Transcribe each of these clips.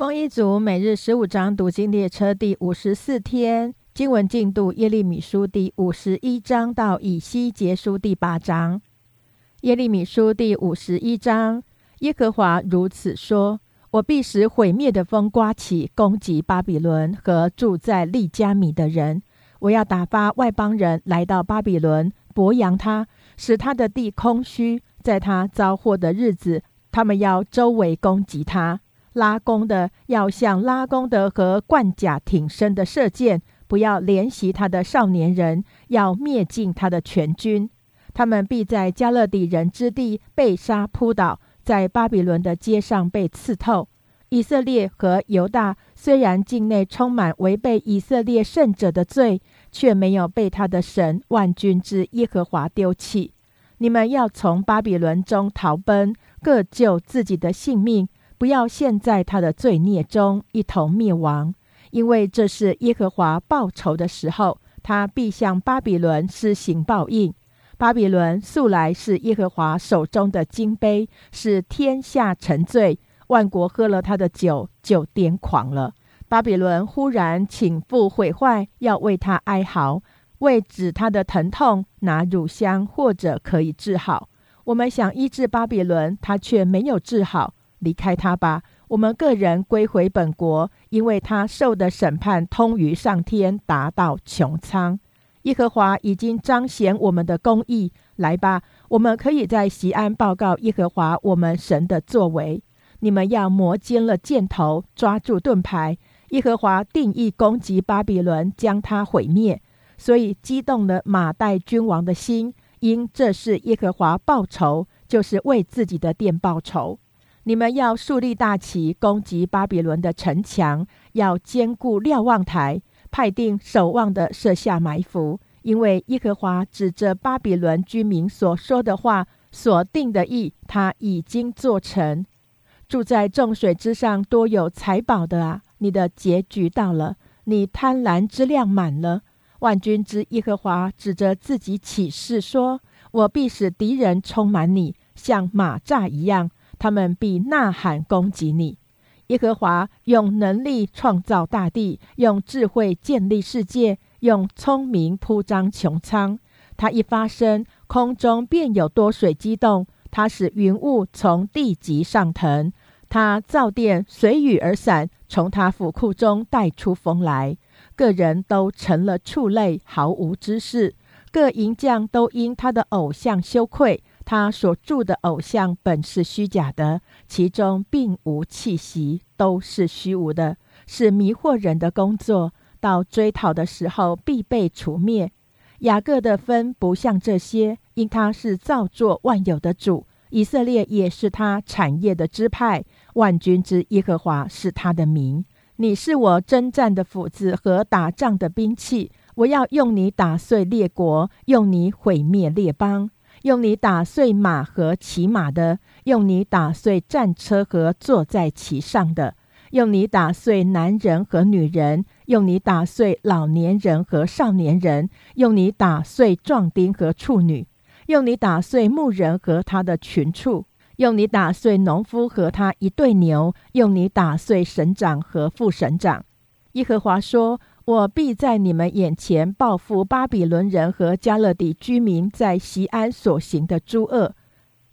丰一族每日十五章读经列车第五十四天经文进度：耶利米书第五十一章到以西结书第八章。耶利米书第五十一章：耶和华如此说：我必使毁灭的风刮起，攻击巴比伦和住在利加米的人。我要打发外邦人来到巴比伦，博扬他，使他的地空虚。在他遭祸的日子，他们要周围攻击他。拉弓的要向拉弓的和冠甲挺身的射箭，不要怜惜他的少年人，要灭尽他的全军。他们必在加勒底人之地被杀扑倒，在巴比伦的街上被刺透。以色列和犹大虽然境内充满违背以色列圣者的罪，却没有被他的神万军之耶和华丢弃。你们要从巴比伦中逃奔，各救自己的性命。不要陷在他的罪孽中一同灭亡，因为这是耶和华报仇的时候，他必向巴比伦施行报应。巴比伦素来是耶和华手中的金杯，使天下沉醉，万国喝了他的酒就癫狂了。巴比伦忽然请父毁坏，要为他哀嚎，为止他的疼痛，拿乳香或者可以治好。我们想医治巴比伦，他却没有治好。离开他吧，我们个人归回本国，因为他受的审判通于上天，达到穹苍。耶和华已经彰显我们的公义。来吧，我们可以在西安报告耶和华我们神的作为。你们要磨尖了箭头，抓住盾牌。耶和华定义攻击巴比伦，将他毁灭。所以激动了马代君王的心，因这是耶和华报仇，就是为自己的殿报仇。你们要树立大旗，攻击巴比伦的城墙；要坚固瞭望台，派定守望的设下埋伏。因为耶和华指着巴比伦居民所说的话所定的意，他已经做成。住在众水之上、多有财宝的啊，你的结局到了，你贪婪之量满了。万军之耶和华指着自己起誓说：“我必使敌人充满你，像马扎一样。”他们必呐喊攻击你。耶和华用能力创造大地，用智慧建立世界，用聪明铺张穹苍。他一发声，空中便有多水激动；他使云雾从地极上腾；他造电随雨而散，从他府库中带出风来。个人都成了畜类，毫无知识；各银匠都因他的偶像羞愧。他所铸的偶像本是虚假的，其中并无气息，都是虚无的，是迷惑人的工作。到追讨的时候，必被除灭。雅各的分不像这些，因他是造作万有的主。以色列也是他产业的支派。万军之耶和华是他的名。你是我征战的斧子和打仗的兵器，我要用你打碎列国，用你毁灭列邦。用你打碎马和骑马的，用你打碎战车和坐在其上的，用你打碎男人和女人，用你打碎老年人和少年人，用你打碎壮丁和处女，用你打碎牧人和他的群畜，用你打碎农夫和他一对牛，用你打碎省长和副省长。耶和华说。我必在你们眼前报复巴比伦人和加勒底居民在西安所行的诸恶。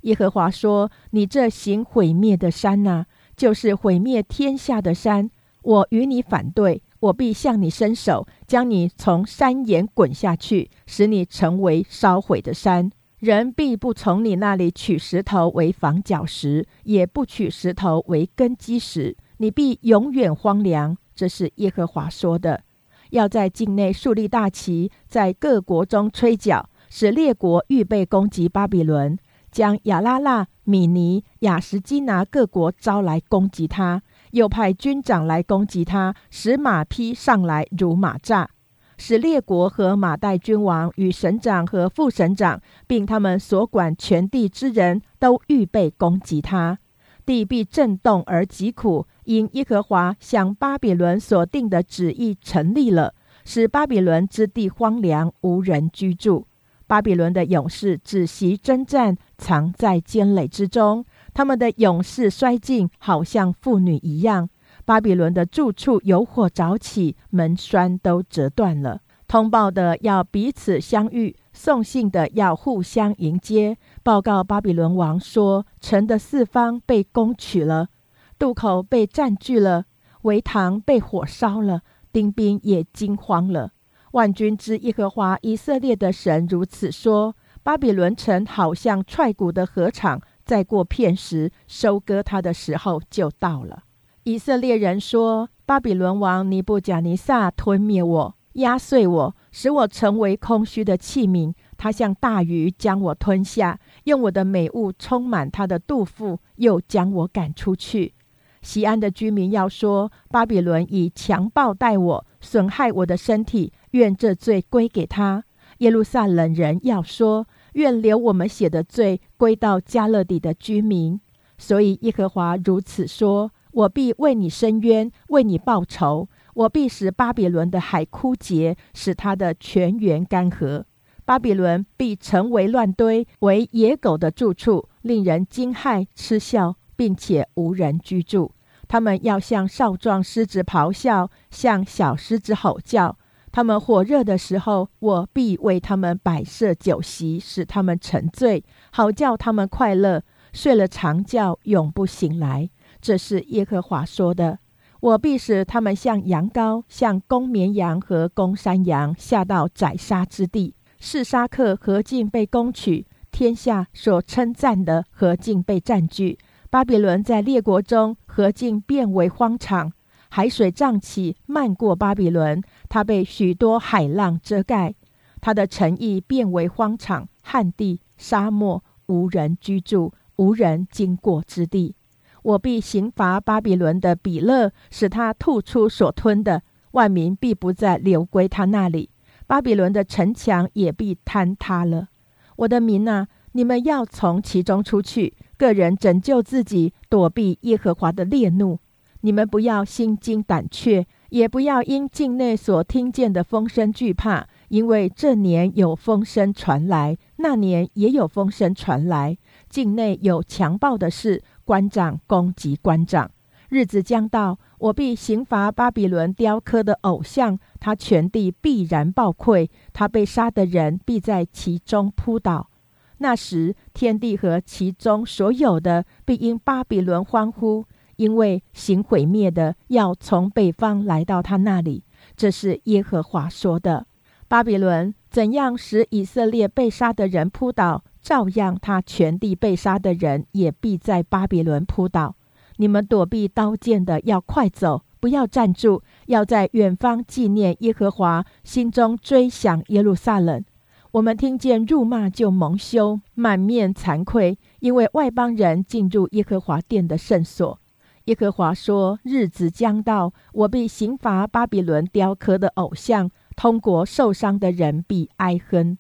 耶和华说：“你这行毁灭的山呐，就是毁灭天下的山。我与你反对，我必向你伸手，将你从山岩滚下去，使你成为烧毁的山。人必不从你那里取石头为房角石，也不取石头为根基石。你必永远荒凉。”这是耶和华说的。要在境内树立大旗，在各国中吹角，使列国预备攻击巴比伦，将亚拉腊、米尼、亚什基拿各国招来攻击他，又派军长来攻击他，使马匹上来如马扎，使列国和马代君王与省长和副省长，并他们所管全地之人都预备攻击他，地必震动而疾苦。因耶和华向巴比伦所定的旨意成立了，使巴比伦之地荒凉，无人居住。巴比伦的勇士只习征战，藏在坚垒之中。他们的勇士衰尽，好像妇女一样。巴比伦的住处有火着起，门栓都折断了。通报的要彼此相遇，送信的要互相迎接，报告巴比伦王说：城的四方被攻取了，渡口被占据了，围塘被火烧了，丁兵也惊慌了。万军之耶和华以色列的神如此说：巴比伦城好像踹鼓的禾场，再过片时，收割它的时候就到了。以色列人说：巴比伦王尼布甲尼撒吞灭我。压碎我，使我成为空虚的器皿。他像大鱼将我吞下，用我的美物充满他的肚腹，又将我赶出去。西安的居民要说：巴比伦以强暴待我，损害我的身体，愿这罪归给他。耶路撒冷人要说：愿留我们写的罪归到加勒底的居民。所以耶和华如此说：我必为你伸冤，为你报仇。我必使巴比伦的海枯竭，使它的泉源干涸。巴比伦必成为乱堆，为野狗的住处，令人惊骇嗤笑，并且无人居住。他们要向少壮狮子咆哮，向小狮子吼叫。他们火热的时候，我必为他们摆设酒席，使他们沉醉，好叫他们快乐。睡了长觉，永不醒来。这是耶和华说的。我必使他们像羊羔，像公绵羊和公山羊，下到宰杀之地。示沙克何进被攻取，天下所称赞的何进被占据。巴比伦在列国中河境变为荒场，海水涨起，漫过巴比伦，它被许多海浪遮盖。它的城邑变为荒场、旱地、沙漠，无人居住，无人经过之地。我必刑罚巴比伦的比勒，使他吐出所吞的，万民必不再流归他那里。巴比伦的城墙也必坍塌了。我的民啊，你们要从其中出去，个人拯救自己，躲避耶和华的烈怒。你们不要心惊胆怯，也不要因境内所听见的风声惧怕，因为这年有风声传来，那年也有风声传来，境内有强暴的事。官长攻击官长，日子将到，我必刑罚巴比伦雕刻的偶像，他全地必然暴溃，他被杀的人必在其中扑倒。那时，天地和其中所有的必因巴比伦欢呼，因为行毁灭的要从北方来到他那里。这是耶和华说的。巴比伦怎样使以色列被杀的人扑倒？照样，他全地被杀的人也必在巴比伦扑倒。你们躲避刀剑的要快走，不要站住，要在远方纪念耶和华，心中追想耶路撒冷。我们听见辱骂就蒙羞，满面惭愧，因为外邦人进入耶和华殿的圣所。耶和华说：日子将到，我必刑罚巴比伦雕刻的偶像，通国受伤的人必哀哼。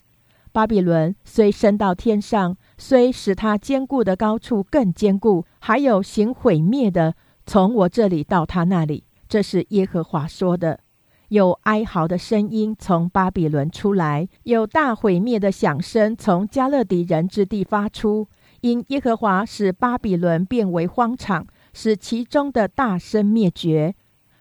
巴比伦虽升到天上，虽使他坚固的高处更坚固，还有行毁灭的从我这里到他那里。这是耶和华说的。有哀嚎的声音从巴比伦出来，有大毁灭的响声从加勒底人之地发出。因耶和华使巴比伦变为荒场，使其中的大声灭绝。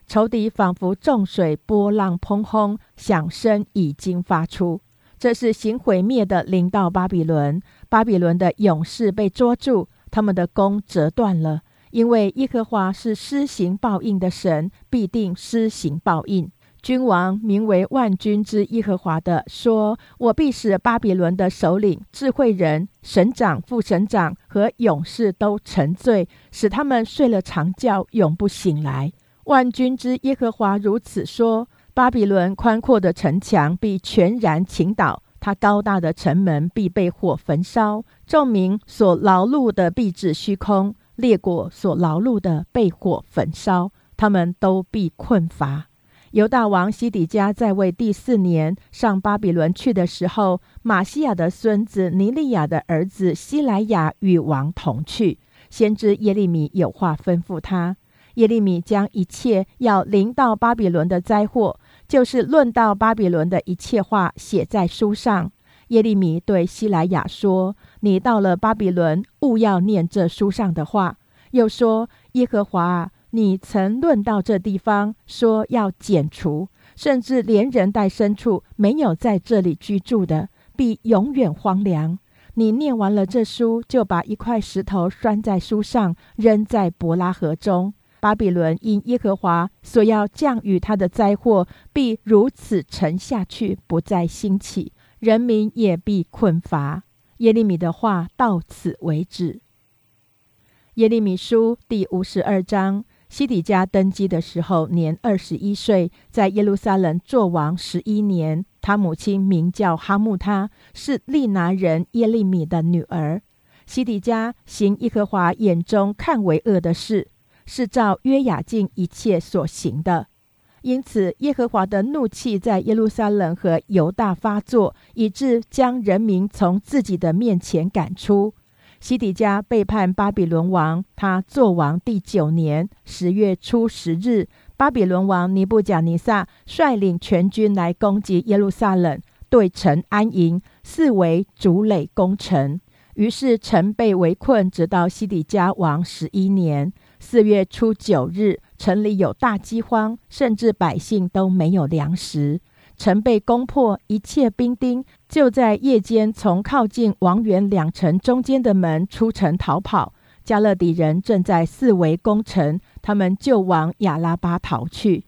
仇敌仿佛重水，波浪砰轰，响声已经发出。这是行毁灭的临到巴比伦，巴比伦的勇士被捉住，他们的弓折断了。因为耶和华是施行报应的神，必定施行报应。君王名为万军之耶和华的说：“我必使巴比伦的首领、智慧人、省长、副省长和勇士都沉醉，使他们睡了长觉，永不醒来。”万军之耶和华如此说。巴比伦宽阔的城墙必全然倾倒，它高大的城门必被火焚烧，众民所劳碌的必至虚空，列国所劳碌的被火焚烧，他们都必困乏。犹大王西底家在位第四年，上巴比伦去的时候，马西亚的孙子尼利亚的儿子希莱亚与王同去。先知耶利米有话吩咐他，耶利米将一切要临到巴比伦的灾祸。就是论到巴比伦的一切话写在书上。耶利米对希莱亚说：“你到了巴比伦，勿要念这书上的话。”又说：“耶和华，你曾论到这地方，说要剪除，甚至连人带牲畜没有在这里居住的，必永远荒凉。你念完了这书，就把一块石头拴在书上，扔在伯拉河中。巴比伦因耶和华所要降雨他的灾祸，必如此沉下去，不再兴起，人民也必困乏。耶利米的话到此为止。耶利米书第五十二章。西底家登基的时候，年二十一岁，在耶路撒冷作王十一年。他母亲名叫哈木他，是利拿人耶利米的女儿。西底家行耶和华眼中看为恶的事，是照约雅敬一切所行的。因此，耶和华的怒气在耶路撒冷和犹大发作，以致将人民从自己的面前赶出。西底家背叛巴比伦王，他作王第九年十月初十日，巴比伦王尼布甲尼撒率领全军来攻击耶路撒冷，对城安营，四围筑垒攻城。于是城被围困，直到西底家王十一年四月初九日，城里有大饥荒，甚至百姓都没有粮食。城被攻破，一切兵丁就在夜间从靠近王园两城中间的门出城逃跑。加勒底人正在四围攻城，他们就往亚拉巴逃去。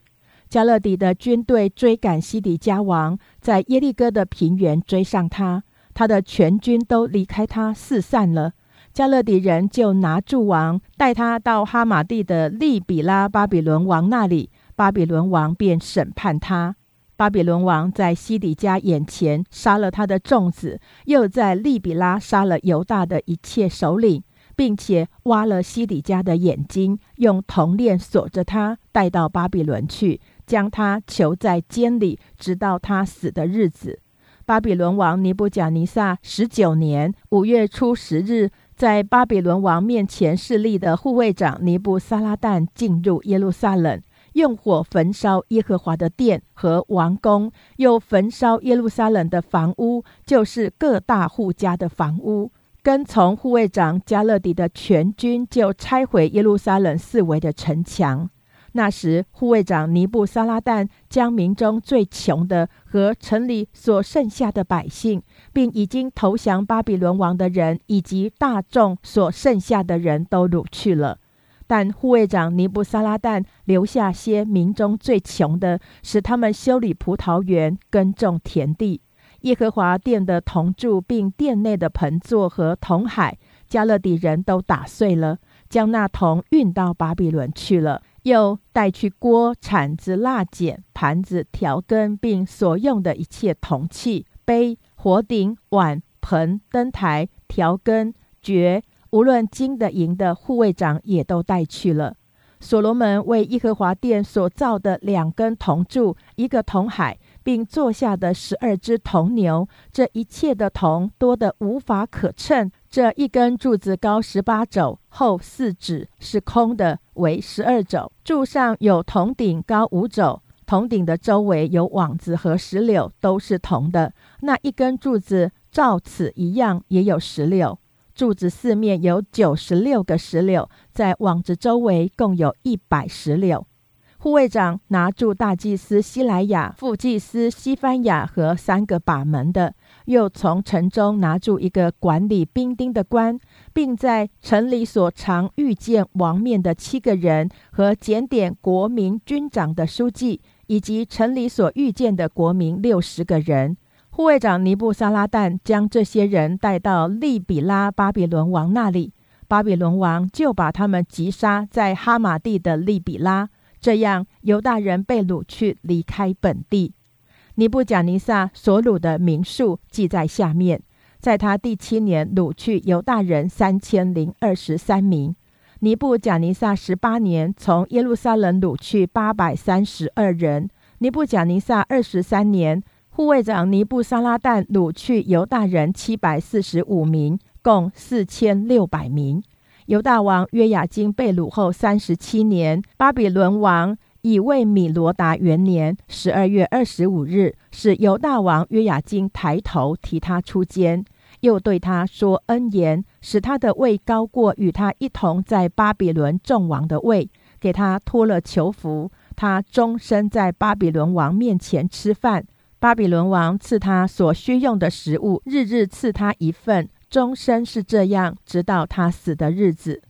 加勒底的军队追赶西底家王，在耶利哥的平原追上他，他的全军都离开他四散了。加勒底人就拿住王，带他到哈马地的利比拉巴比伦王那里，巴比伦王便审判他。巴比伦王在西底家眼前杀了他的众子，又在利比拉杀了犹大的一切首领，并且挖了西底家的眼睛，用铜链锁着他，带到巴比伦去，将他囚在监里，直到他死的日子。巴比伦王尼布甲尼撒十九年五月初十日，在巴比伦王面前侍立的护卫长尼布撒拉旦进入耶路撒冷。用火焚烧耶和华的殿和王宫，又焚烧耶路撒冷的房屋，就是各大户家的房屋。跟从护卫长加勒底的全军，就拆毁耶路撒冷四围的城墙。那时，护卫长尼布撒拉旦将民中最穷的和城里所剩下的百姓，并已经投降巴比伦王的人，以及大众所剩下的人都掳去了。但护卫长尼布撒拉旦留下些民中最穷的，使他们修理葡萄园、耕种田地。耶和华殿的铜柱，并殿内的盆座和铜海，加勒底人都打碎了，将那铜运到巴比伦去了。又带去锅、铲子、蜡剪、盘子、调羹，并所用的一切铜器、杯、火鼎、碗、盆、灯台、调羹、爵。无论金的银的，护卫长也都带去了。所罗门为耶和华殿所造的两根铜柱，一个铜海，并坐下的十二只铜牛，这一切的铜多得无法可称。这一根柱子高十八肘，厚四指，是空的，为十二肘。柱上有铜顶，高五肘，铜顶的周围有网子和石榴，都是铜的。那一根柱子照此一样，也有石榴。柱子四面有九十六个石榴，在网子周围共有一百石榴。护卫长拿住大祭司希莱亚、副祭司西番雅和三个把门的，又从城中拿住一个管理兵丁的官，并在城里所常遇见王面的七个人和检点国民军长的书记，以及城里所遇见的国民六十个人。护卫长尼布沙拉旦将这些人带到利比拉巴比伦王那里，巴比伦王就把他们击杀在哈马地的利比拉。这样，犹大人被掳去，离开本地。尼布贾尼撒所掳的民数记在下面：在他第七年，掳去犹大人三千零二十三名；尼布贾尼撒十八年，从耶路撒冷掳去八百三十二人；尼布贾尼撒二十三年。护卫长尼布沙拉旦掳去犹大人七百四十五名，共四千六百名。犹大王约雅金被掳后三十七年，巴比伦王以为米罗达元年十二月二十五日，使犹大王约雅金抬头提他出监，又对他说恩言，使他的位高过与他一同在巴比伦众王的位。给他脱了囚服，他终身在巴比伦王面前吃饭。巴比伦王赐他所需用的食物，日日赐他一份，终身是这样，直到他死的日子。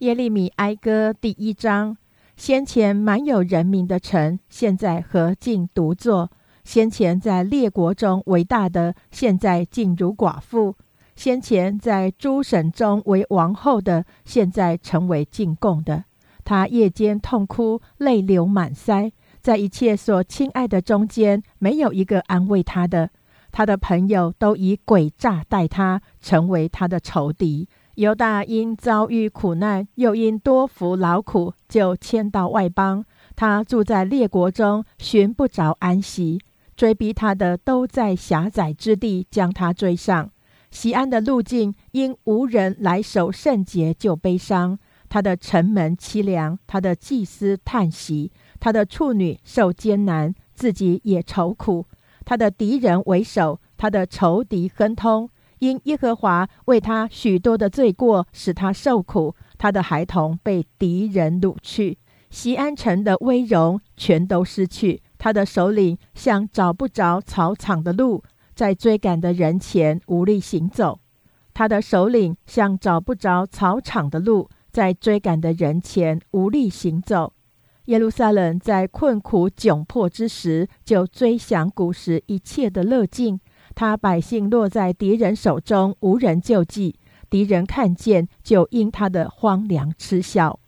耶利米哀歌第一章：先前满有人民的城，现在何竟独坐？先前在列国中为大的，现在竟如寡妇；先前在诸省中为王后的，现在成为进贡的。他夜间痛哭，泪流满腮。在一切所亲爱的中间，没有一个安慰他的。他的朋友都以诡诈待他，成为他的仇敌。犹大因遭遇苦难，又因多服劳苦，就迁到外邦。他住在列国中，寻不着安息。追逼他的都在狭窄之地，将他追上。西安的路径因无人来守圣洁，就悲伤。他的城门凄凉，他的祭司叹息。他的处女受艰难，自己也愁苦；他的敌人为首，他的仇敌亨通。因耶和华为他许多的罪过，使他受苦。他的孩童被敌人掳去，西安城的威荣全都失去。他的首领像找不着草场的路，在追赶的人前无力行走。他的首领像找不着草场的路，在追赶的人前无力行走。耶路撒冷在困苦窘迫之时，就追想古时一切的乐境。他百姓落在敌人手中，无人救济。敌人看见，就因他的荒凉嗤笑。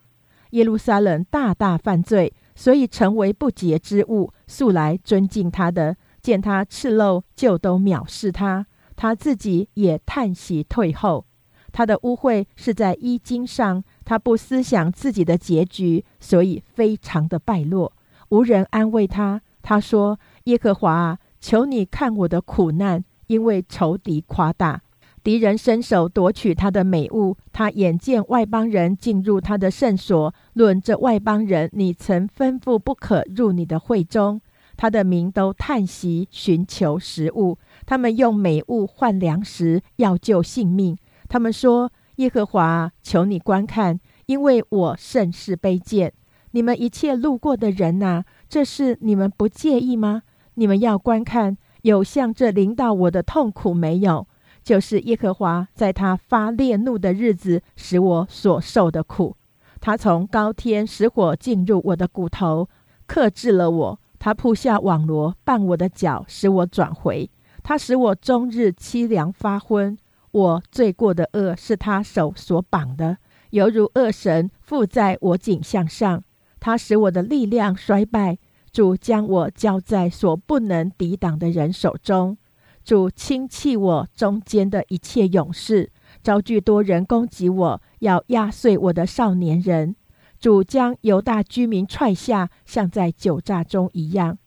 耶路撒冷大大犯罪，所以成为不洁之物。素来尊敬他的，见他赤露，就都藐视他。他自己也叹息退后。他的污秽是在衣襟上。他不思想自己的结局，所以非常的败落，无人安慰他。他说：“耶和华啊，求你看我的苦难，因为仇敌夸大，敌人伸手夺取他的美物。他眼见外邦人进入他的圣所，论这外邦人，你曾吩咐不可入你的会中。他的民都叹息，寻求食物，他们用美物换粮食，要救性命。他们说。”耶和华，求你观看，因为我甚是卑贱。你们一切路过的人呐，这事你们不介意吗？你们要观看，有像这临到我的痛苦没有？就是耶和华在他发烈怒的日子，使我所受的苦。他从高天使火进入我的骨头，克制了我。他铺下网罗，绊我的脚，使我转回。他使我终日凄凉发昏。我罪过的恶是他手所绑的，犹如恶神附在我颈项上。他使我的力量衰败。主将我交在所不能抵挡的人手中。主轻弃我中间的一切勇士，招聚多人攻击我，要压碎我的少年人。主将犹大居民踹下，像在酒榨中一样。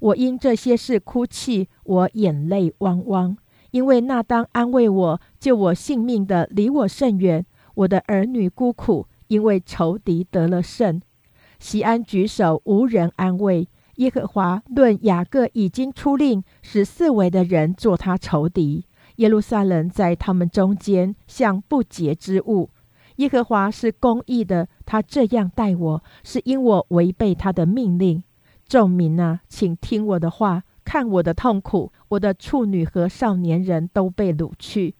我因这些事哭泣，我眼泪汪汪。因为那当安慰我、救我性命的离我甚远，我的儿女孤苦，因为仇敌得了胜。西安举手无人安慰，耶和华论雅各已经出令，使四围的人做他仇敌。耶路撒冷在他们中间像不洁之物。耶和华是公义的，他这样待我，是因我违背他的命令。众民啊，请听我的话。看我的痛苦，我的处女和少年人都被掳去。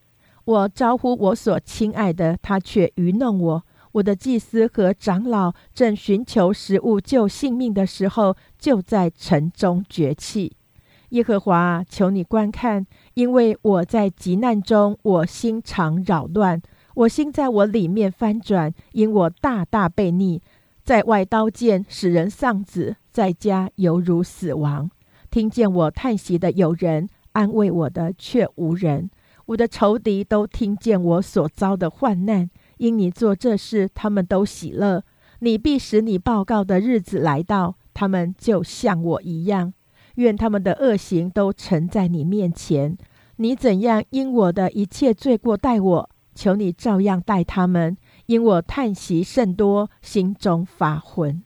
我招呼我所亲爱的，他却愚弄我。我的祭司和长老正寻求食物救性命的时候，就在城中绝气。耶和华，求你观看，因为我在急难中，我心常扰乱，我心在我里面翻转，因我大大被逆，在外刀剑使人丧子，在家犹如死亡。听见我叹息的有人，安慰我的却无人。我的仇敌都听见我所遭的患难，因你做这事，他们都喜乐。你必使你报告的日子来到，他们就像我一样。愿他们的恶行都呈在你面前。你怎样因我的一切罪过待我，求你照样待他们。因我叹息甚多，心中发昏。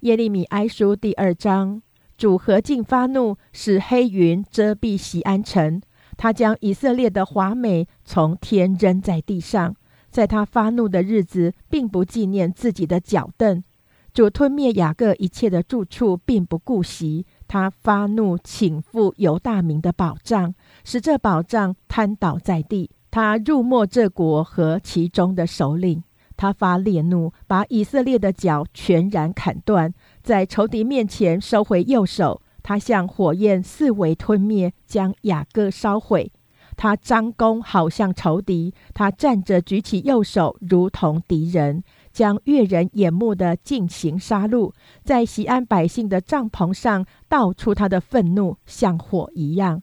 耶利米哀书第二章。主何竟发怒，使黑云遮蔽西安城？他将以色列的华美从天扔在地上，在他发怒的日子，并不纪念自己的脚凳。主吞灭雅各一切的住处，并不顾惜。他发怒，请赴犹大民的宝藏，使这宝藏瘫倒在地。他入没这国和其中的首领。他发烈怒，把以色列的脚全然砍断，在仇敌面前收回右手。他像火焰四围吞灭，将雅各烧毁。他张弓，好像仇敌；他站着，举起右手，如同敌人，将越人眼目的进行杀戮，在西安百姓的帐篷上倒出他的愤怒，像火一样。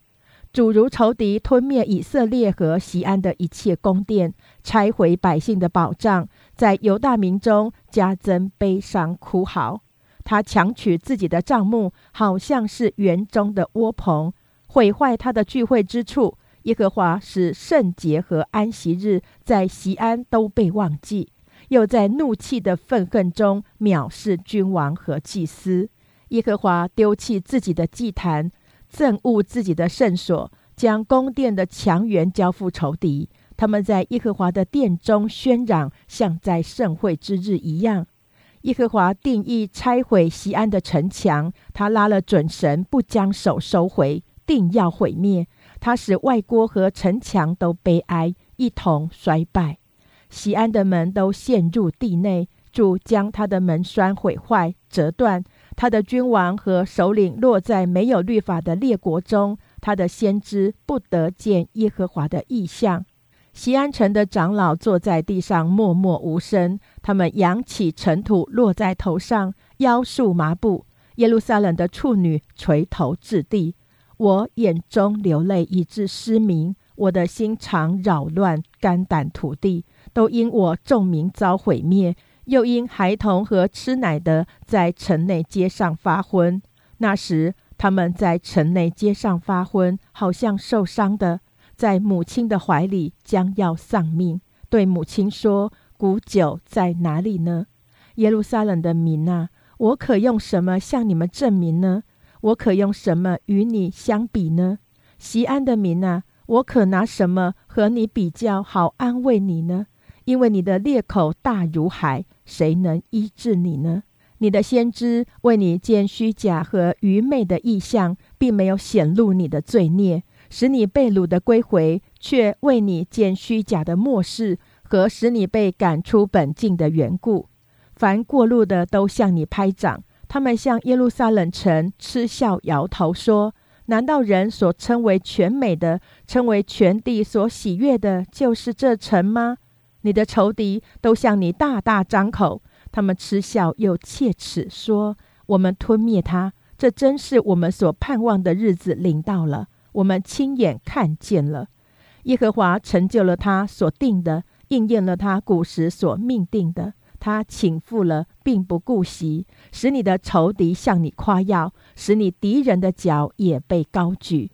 主如仇敌吞灭以色列和西安的一切宫殿，拆毁百姓的宝藏，在犹大民中加增悲伤哭嚎。他强取自己的帐幕，好像是园中的窝棚，毁坏他的聚会之处。耶和华使圣洁和安息日在西安都被忘记，又在怒气的愤恨中藐视君王和祭司。耶和华丢弃自己的祭坛，憎恶自己的圣所，将宫殿的墙垣交付仇敌。他们在耶和华的殿中喧嚷，像在盛会之日一样。耶和华定义拆毁西安的城墙，他拉了准绳，不将手收回，定要毁灭。他使外郭和城墙都悲哀，一同衰败。西安的门都陷入地内，主将他的门栓毁坏、折断。他的君王和首领落在没有律法的列国中，他的先知不得见耶和华的异象。西安城的长老坐在地上默默无声，他们扬起尘土落在头上，腰束麻布。耶路撒冷的处女垂头置地。我眼中流泪，以致失明；我的心肠扰乱，肝胆涂地，都因我众民遭毁灭，又因孩童和吃奶的在城内街上发昏。那时，他们在城内街上发昏，好像受伤的，在母亲的怀里将要丧命。对母亲说：“古酒在哪里呢？”耶路撒冷的民啊，我可用什么向你们证明呢？我可用什么与你相比呢？西安的民啊，我可拿什么和你比较好安慰你呢？因为你的裂口大如海，谁能医治你呢？你的先知为你见虚假和愚昧的意象，并没有显露你的罪孽，使你被掳的归回，却为你见虚假的末世和使你被赶出本境的缘故。凡过路的都向你拍掌。他们向耶路撒冷城嗤笑摇头说：“难道人所称为全美的，称为全地所喜悦的，就是这城吗？”你的仇敌都向你大大张口，他们嗤笑又切齿说：“我们吞灭他，这真是我们所盼望的日子临到了，我们亲眼看见了。耶和华成就了他所定的，应验了他古时所命定的。”他倾覆了，并不顾惜，使你的仇敌向你夸耀，使你敌人的脚也被高举。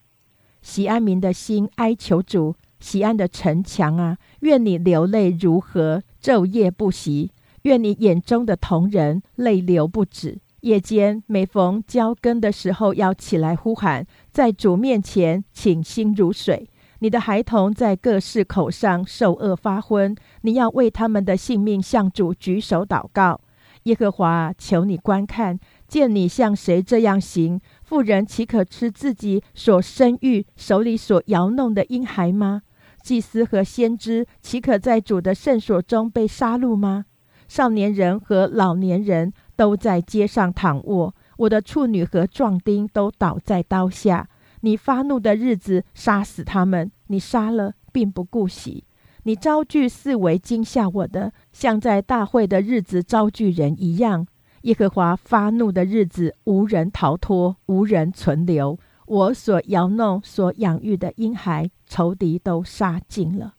西安民的心哀求主，西安的城墙啊，愿你流泪如何，昼夜不息；愿你眼中的同人泪流不止。夜间每逢交更的时候，要起来呼喊，在主面前倾心如水。你的孩童在各市口上受饿发昏，你要为他们的性命向主举手祷告。耶和华，求你观看，见你像谁这样行？妇人岂可吃自己所生育、手里所摇弄的婴孩吗？祭司和先知岂可在主的圣所中被杀戮吗？少年人和老年人都在街上躺卧，我的处女和壮丁都倒在刀下。你发怒的日子，杀死他们；你杀了，并不顾惜。你招聚四围惊吓我的，像在大会的日子招聚人一样。耶和华发怒的日子，无人逃脱，无人存留。我所摇弄、所养育的婴孩，仇敌都杀尽了。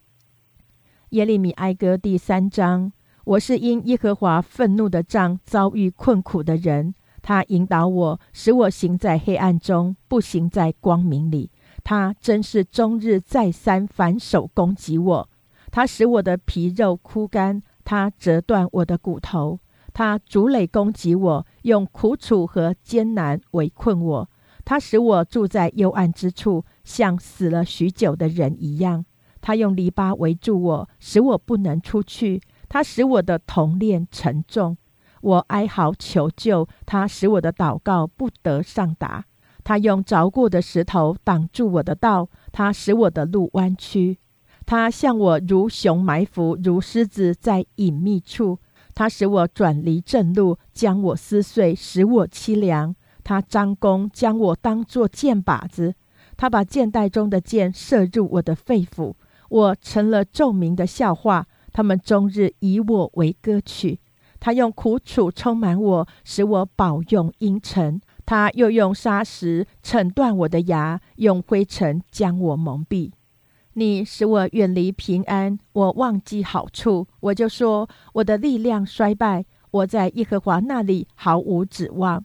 耶利米哀歌第三章：我是因耶和华愤怒的杖遭遇困苦的人。他引导我，使我行在黑暗中，不行在光明里。他真是终日再三反手攻击我。他使我的皮肉枯干，他折断我的骨头。他逐垒攻击我，用苦楚和艰难围困我。他使我住在幽暗之处，像死了许久的人一样。他用篱笆围住我，使我不能出去。他使我的铜链沉重，我哀嚎求救，他使我的祷告不得上达。他用凿过的石头挡住我的道，他使我的路弯曲。他向我如熊埋伏，如狮子在隐秘处。他使我转离正路，将我撕碎，使我凄凉。他张弓，将我当作箭靶子。他把箭袋中的箭射入我的肺腑，我成了众民的笑话。他们终日以我为歌曲。他用苦楚充满我，使我饱用阴沉。他又用砂石扯断我的牙，用灰尘将我蒙蔽。你使我远离平安，我忘记好处，我就说我的力量衰败，我在耶和华那里毫无指望。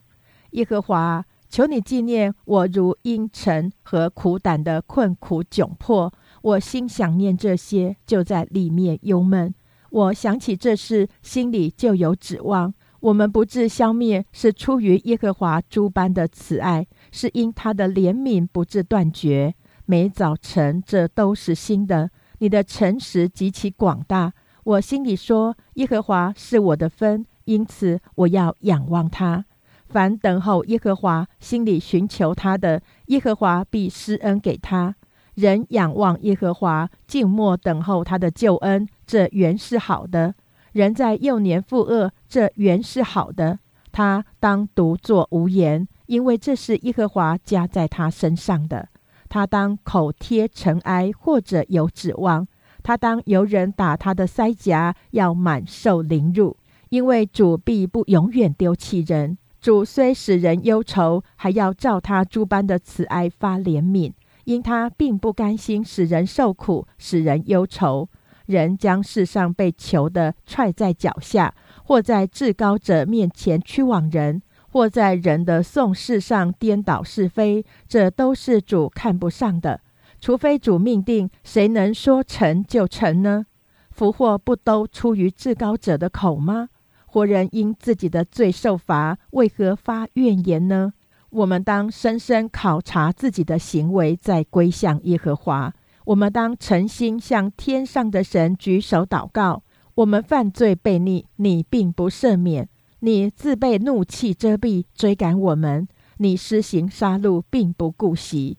耶和华，求你纪念我如阴沉和苦胆的困苦窘迫。我心想念这些，就在里面忧闷。我想起这事，心里就有指望。我们不致消灭，是出于耶和华诸般的慈爱，是因他的怜悯不致断绝。每早晨，这都是新的。你的诚实极其广大。我心里说：耶和华是我的分，因此我要仰望他。凡等候耶和华、心里寻求他的，耶和华必施恩给他。人仰望耶和华，静默等候他的救恩，这原是好的。人在幼年负恶，这原是好的。他当独坐无言，因为这是耶和华加在他身上的。他当口贴尘埃，或者有指望；他当由人打他的腮颊，要满受凌辱，因为主必不永远丢弃人。主虽使人忧愁，还要照他诸般的慈爱发怜悯，因他并不甘心使人受苦，使人忧愁。人将世上被囚的踹在脚下，或在至高者面前屈枉人。或在人的讼事上颠倒是非，这都是主看不上的。除非主命定，谁能说成就成呢？福祸不都出于至高者的口吗？活人因自己的罪受罚，为何发怨言呢？我们当深深考察自己的行为，再归向耶和华。我们当诚心向天上的神举手祷告。我们犯罪悖逆，你并不赦免。你自被怒气遮蔽，追赶我们；你施行杀戮，并不顾惜；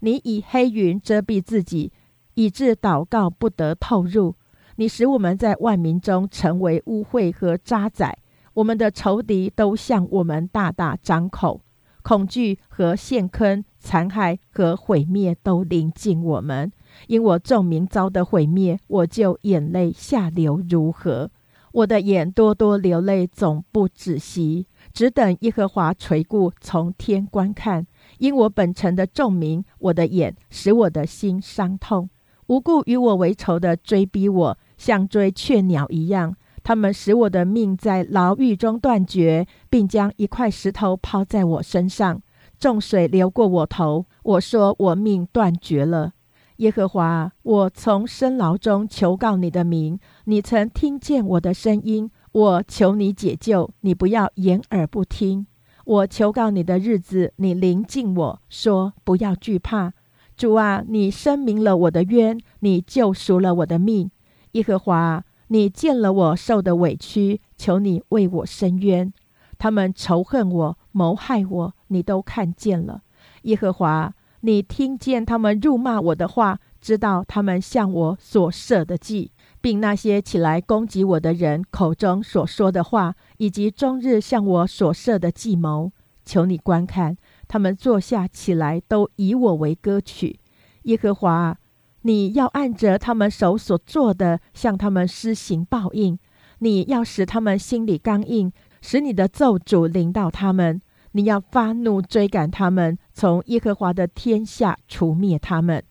你以黑云遮蔽自己，以致祷告不得透入；你使我们在万民中成为污秽和渣滓；我们的仇敌都向我们大大张口，恐惧和陷坑、残害和毁灭都临近我们。因我众民遭的毁灭，我就眼泪下流如何？我的眼多多流泪，总不止息，只等耶和华垂顾，从天观看。因我本城的众民，我的眼使我的心伤痛。无故与我为仇的追逼我，像追雀鸟一样。他们使我的命在牢狱中断绝，并将一块石头抛在我身上。众水流过我头，我说我命断绝了。耶和华，我从深牢中求告你的名，你曾听见我的声音。我求你解救，你不要掩耳不听。我求告你的日子，你临近我说不要惧怕。主啊，你声明了我的冤，你救赎了我的命。耶和华，你见了我受的委屈，求你为我伸冤。他们仇恨我，谋害我，你都看见了。耶和华。你听见他们辱骂我的话，知道他们向我所设的计，并那些起来攻击我的人口中所说的话，以及终日向我所设的计谋。求你观看，他们坐下起来，都以我为歌曲。耶和华，你要按着他们手所做的，向他们施行报应。你要使他们心里刚硬，使你的咒诅临到他们。你要发怒追赶他们，从耶和华的天下除灭他们。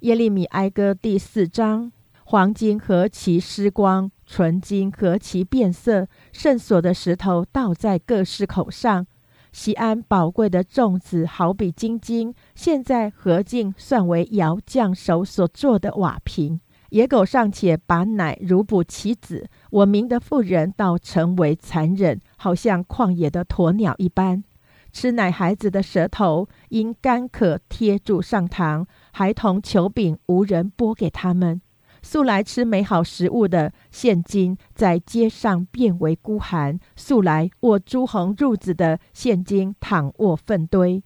耶利米哀歌第四章：黄金何其失光，纯金何其变色，圣所的石头倒在各市口上。西安宝贵的粽子好比金晶，现在何竟算为窑匠手所做的瓦瓶？野狗尚且把奶如哺其子，我民的妇人倒成为残忍，好像旷野的鸵鸟一般。吃奶孩子的舌头因干渴贴住上膛，孩童求饼无人拨给他们。素来吃美好食物的，现今在街上变为孤寒；素来握朱红褥子的，现今躺卧粪堆。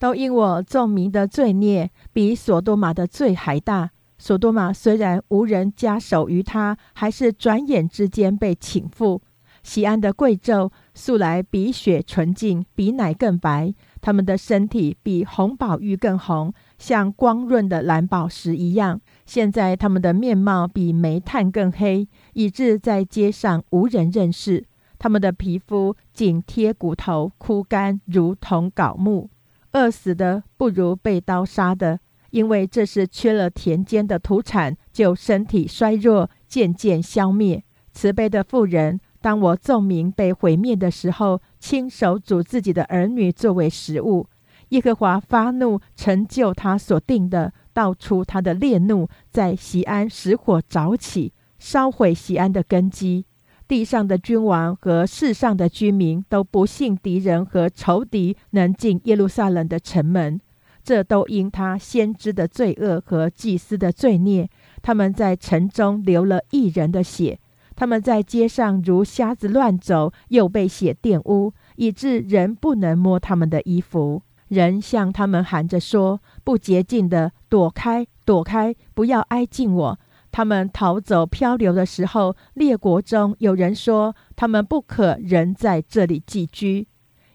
都因我众民的罪孽比索多玛的罪还大。索多玛虽然无人加手于他，还是转眼之间被请赴。西安的贵胄素来比雪纯净，比奶更白；他们的身体比红宝玉更红，像光润的蓝宝石一样。现在他们的面貌比煤炭更黑，以致在街上无人认识。他们的皮肤紧贴骨头，枯干如同槁木。饿死的不如被刀杀的，因为这是缺了田间的土产，就身体衰弱，渐渐消灭。慈悲的妇人，当我众民被毁灭的时候，亲手煮自己的儿女作为食物。耶和华发怒，成就他所定的。道出他的烈怒，在西安使火早起，烧毁西安的根基。地上的君王和世上的居民都不信敌人和仇敌能进耶路撒冷的城门，这都因他先知的罪恶和祭司的罪孽。他们在城中流了一人的血，他们在街上如瞎子乱走，又被血玷污，以致人不能摸他们的衣服。人向他们喊着说：“不洁净的，躲开，躲开，不要挨近我。”他们逃走漂流的时候，列国中有人说：“他们不可仍在这里寄居。”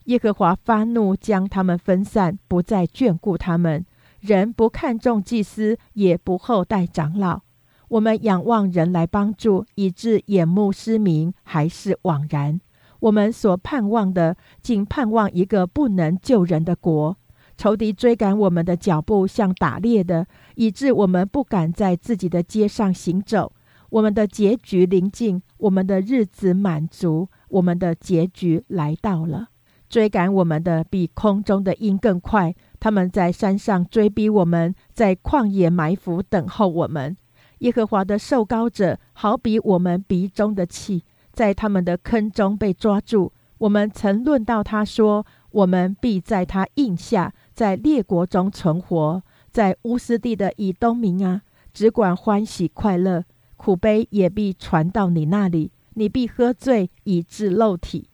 耶和华发怒，将他们分散，不再眷顾他们。人不看重祭司，也不厚待长老。我们仰望人来帮助，以致眼目失明，还是枉然。我们所盼望的，仅盼望一个不能救人的国。仇敌追赶我们的脚步像打猎的，以致我们不敢在自己的街上行走。我们的结局临近，我们的日子满足，我们的结局来到了。追赶我们的比空中的鹰更快，他们在山上追逼我们，在旷野埋伏等候我们。耶和华的受高者，好比我们鼻中的气。在他们的坑中被抓住。我们曾论到他说：“我们必在他印下，在列国中存活。”在乌斯地的以东民啊，只管欢喜快乐，苦悲也必传到你那里。你必喝醉以致肉体。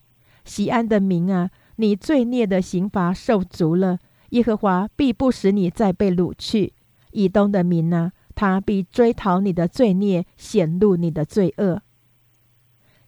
西安的民啊，你罪孽的刑罚受足了。耶和华必不使你再被掳去。以东的民啊，他必追讨你的罪孽，显露你的罪恶。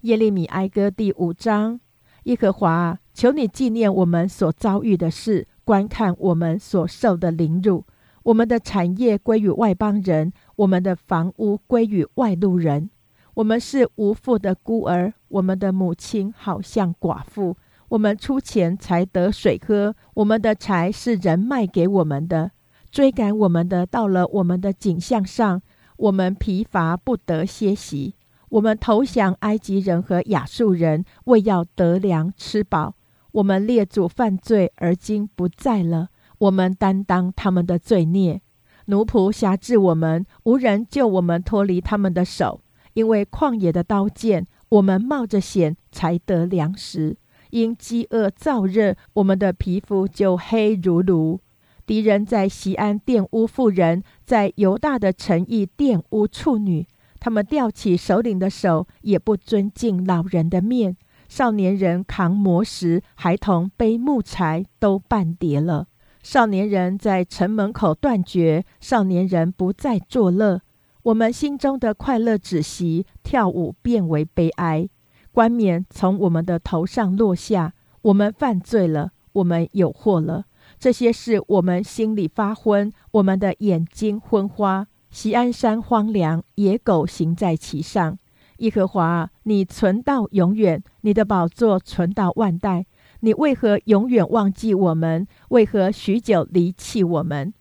耶利米哀歌第五章：耶和华，求你纪念我们所遭遇的事，观看我们所受的凌辱。我们的产业归于外邦人，我们的房屋归于外路人。我们是无父的孤儿，我们的母亲好像寡妇。我们出钱才得水喝，我们的财是人卖给我们的。追赶我们的到了我们的景象上，我们疲乏不得歇息。我们投降埃及人和亚述人，为要得粮吃饱。我们列祖犯罪，而今不在了。我们担当他们的罪孽，奴仆辖制我们，无人救我们脱离他们的手。因为旷野的刀剑，我们冒着险才得粮食；因饥饿燥热，我们的皮肤就黑如炉。敌人在西安玷污妇人，在犹大的城邑玷污处女。他们吊起首领的手，也不尊敬老人的面。少年人扛磨石，孩童背木柴，都半叠了。少年人在城门口断绝，少年人不再作乐。我们心中的快乐止息，跳舞变为悲哀。冠冕从我们的头上落下，我们犯罪了，我们有祸了。这些事，我们心里发昏，我们的眼睛昏花。西安山荒凉，野狗行在其上。耶和华，你存到永远，你的宝座存到万代。你为何永远忘记我们？为何许久离弃我们？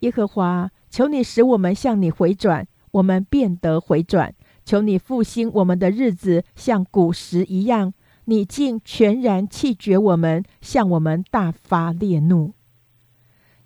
耶和华，求你使我们向你回转，我们变得回转。求你复兴我们的日子，像古时一样。你竟全然弃绝我们，向我们大发烈怒。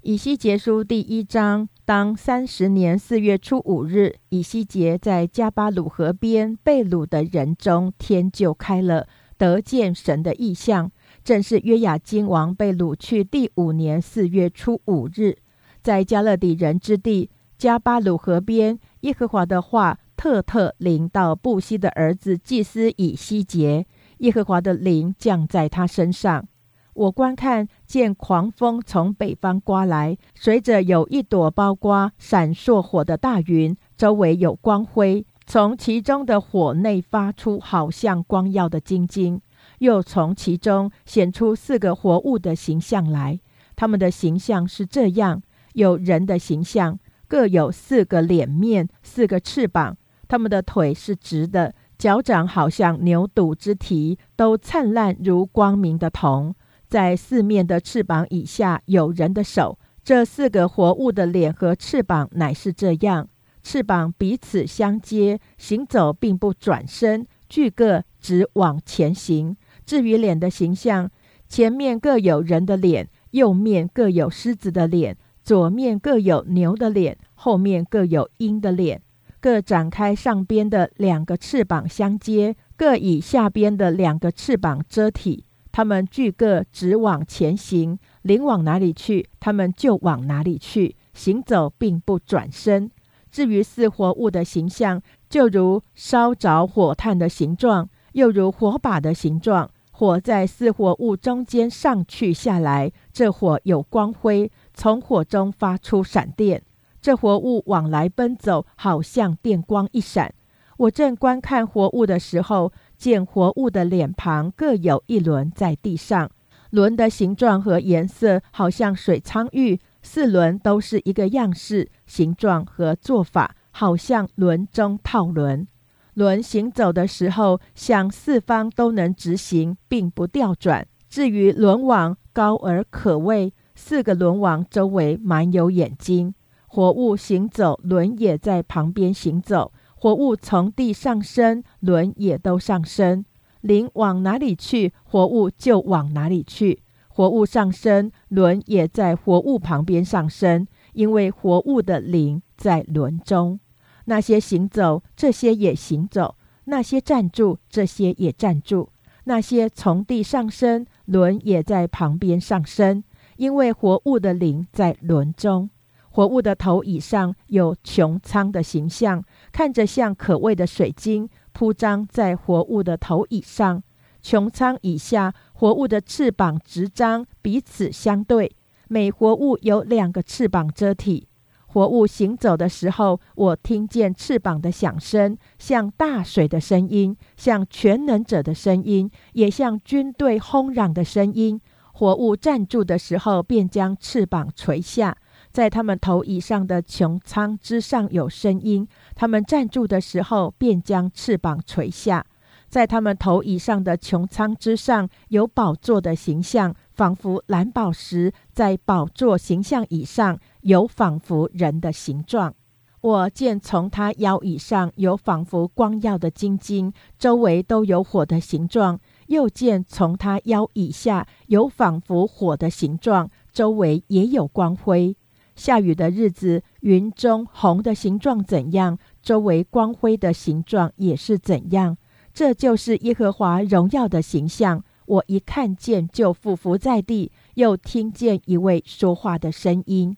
以西结书第一章。当三十年四月初五日，以西结在加巴鲁河边被掳的人中，天就开了，得见神的异象。正是约雅金王被掳去第五年四月初五日，在加勒底人之地加巴鲁河边，耶和华的话特特临到布西的儿子祭司以西结，耶和华的灵降在他身上。我观看，见狂风从北方刮来，随着有一朵包刮闪烁火的大云，周围有光辉，从其中的火内发出，好像光耀的晶晶。又从其中显出四个活物的形象来，他们的形象是这样：有人的形象，各有四个脸面、四个翅膀，他们的腿是直的，脚掌好像牛肚之蹄，都灿烂如光明的铜。在四面的翅膀以下有人的手，这四个活物的脸和翅膀乃是这样：翅膀彼此相接，行走并不转身，俱各直往前行。至于脸的形象，前面各有人的脸，右面各有狮子的脸，左面各有牛的脸，后面各有鹰的脸，各展开上边的两个翅膀相接，各以下边的两个翅膀遮体。他们俱各直往前行，灵往哪里去，他们就往哪里去，行走并不转身。至于似活物的形象，就如烧着火炭的形状，又如火把的形状。火在似活物中间上去下来，这火有光辉，从火中发出闪电。这活物往来奔走，好像电光一闪。我正观看活物的时候。见活物的脸庞各有一轮在地上，轮的形状和颜色好像水苍玉，四轮都是一个样式，形状和做法好像轮中套轮。轮行走的时候，向四方都能直行，并不调转。至于轮网高而可畏，四个轮网周围满有眼睛。活物行走，轮也在旁边行走。活物从地上升，轮也都上升。灵往哪里去，活物就往哪里去。活物上升，轮也在活物旁边上升，因为活物的灵在轮中。那些行走，这些也行走；那些站住，这些也站住。那些从地上升，轮也在旁边上升，因为活物的灵在轮中。活物的头以上有穹苍的形象，看着像可畏的水晶铺张在活物的头椅上。穹苍以下，活物的翅膀直张，彼此相对。每活物有两个翅膀遮体。活物行走的时候，我听见翅膀的响声，像大水的声音，像全能者的声音，也像军队轰嚷的声音。活物站住的时候，便将翅膀垂下。在他们头以上的穹苍之上有声音，他们站住的时候便将翅膀垂下。在他们头以上的穹苍之上有宝座的形象，仿佛蓝宝石；在宝座形象以上有仿佛人的形状。我见从他腰以上有仿佛光耀的晶晶，周围都有火的形状；又见从他腰以下有仿佛火的形状，周围也有光辉。下雨的日子，云中红的形状怎样，周围光辉的形状也是怎样。这就是耶和华荣耀的形象。我一看见就俯伏在地，又听见一位说话的声音。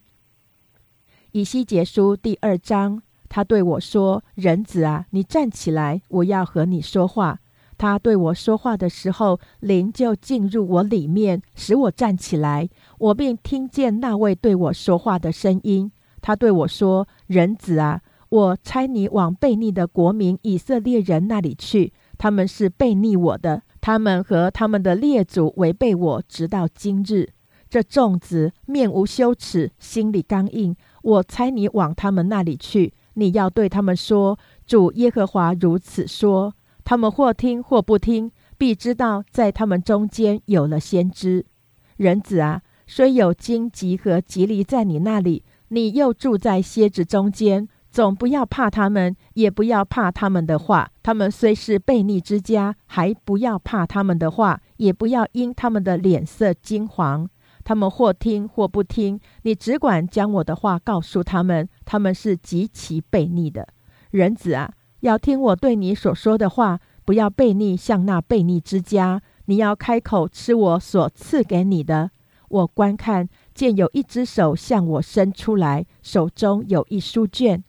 以西结书第二章，他对我说：“人子啊，你站起来，我要和你说话。”他对我说话的时候，灵就进入我里面，使我站起来。我便听见那位对我说话的声音。他对我说：“人子啊，我差你往悖逆的国民以色列人那里去。他们是悖逆我的，他们和他们的列祖违背我，直到今日。这众子面无羞耻，心里刚硬。我差你往他们那里去，你要对他们说：主耶和华如此说。”他们或听或不听，必知道在他们中间有了先知。人子啊，虽有荆棘和棘藜在你那里，你又住在蝎子中间，总不要怕他们，也不要怕他们的话。他们虽是悖逆之家，还不要怕他们的话，也不要因他们的脸色金黄。他们或听或不听，你只管将我的话告诉他们。他们是极其悖逆的。人子啊。要听我对你所说的话，不要悖逆，像那悖逆之家。你要开口吃我所赐给你的。我观看，见有一只手向我伸出来，手中有一书卷。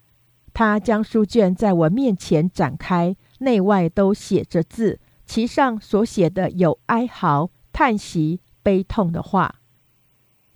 他将书卷在我面前展开，内外都写着字，其上所写的有哀嚎、叹息、悲痛的话。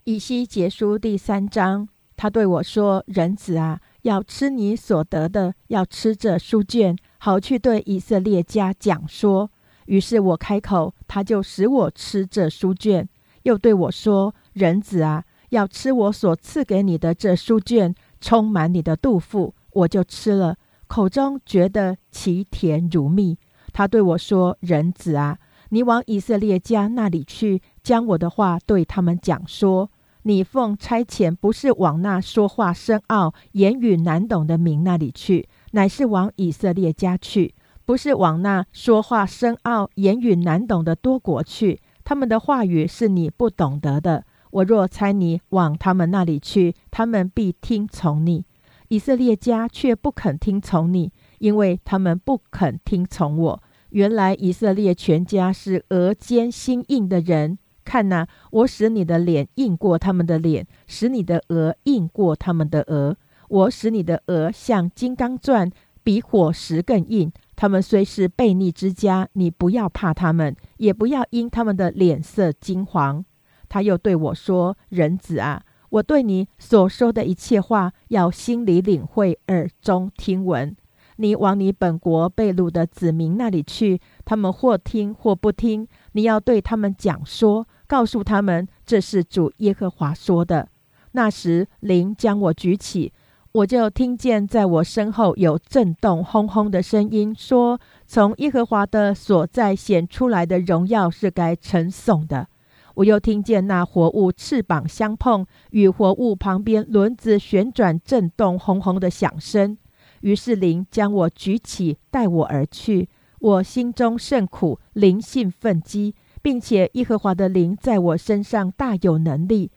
以西结书第三章，他对我说：“人子啊，要吃你所得的，要吃这书卷，好去对以色列家讲说。”于是我开口，他就使我吃这书卷，又对我说：“人子啊，要吃我所赐给你的这书卷，充满你的肚腹。”我就吃了，口中觉得其甜如蜜。他对我说：“人子啊，你往以色列家那里去，将我的话对他们讲说。你奉差遣，不是往那说话深奥、言语难懂的民那里去，乃是往以色列家去；不是往那说话深奥、言语难懂的多国去。他们的话语是你不懂得的。我若差你往他们那里去，他们必听从你。”以色列家却不肯听从你，因为他们不肯听从我。原来以色列全家是额间心硬的人。看呐，我使你的脸硬过他们的脸，使你的额硬过他们的额。我使你的额像金刚钻，比火石更硬。他们虽是悖逆之家，你不要怕他们，也不要因他们的脸色金黄。他又对我说：“人子啊。”我对你所说的一切话，要心里领会，耳中听闻。你往你本国被掳的子民那里去，他们或听或不听。你要对他们讲说，告诉他们这是主耶和华说的。那时灵将我举起，我就听见在我身后有震动轰轰的声音，说：从耶和华的所在显出来的荣耀是该称颂的。我又听见那活物翅膀相碰，与活物旁边轮子旋转、震动、轰轰的响声。于是灵将我举起，带我而去。我心中甚苦，灵性愤激，并且耶和华的灵在我身上大有能力。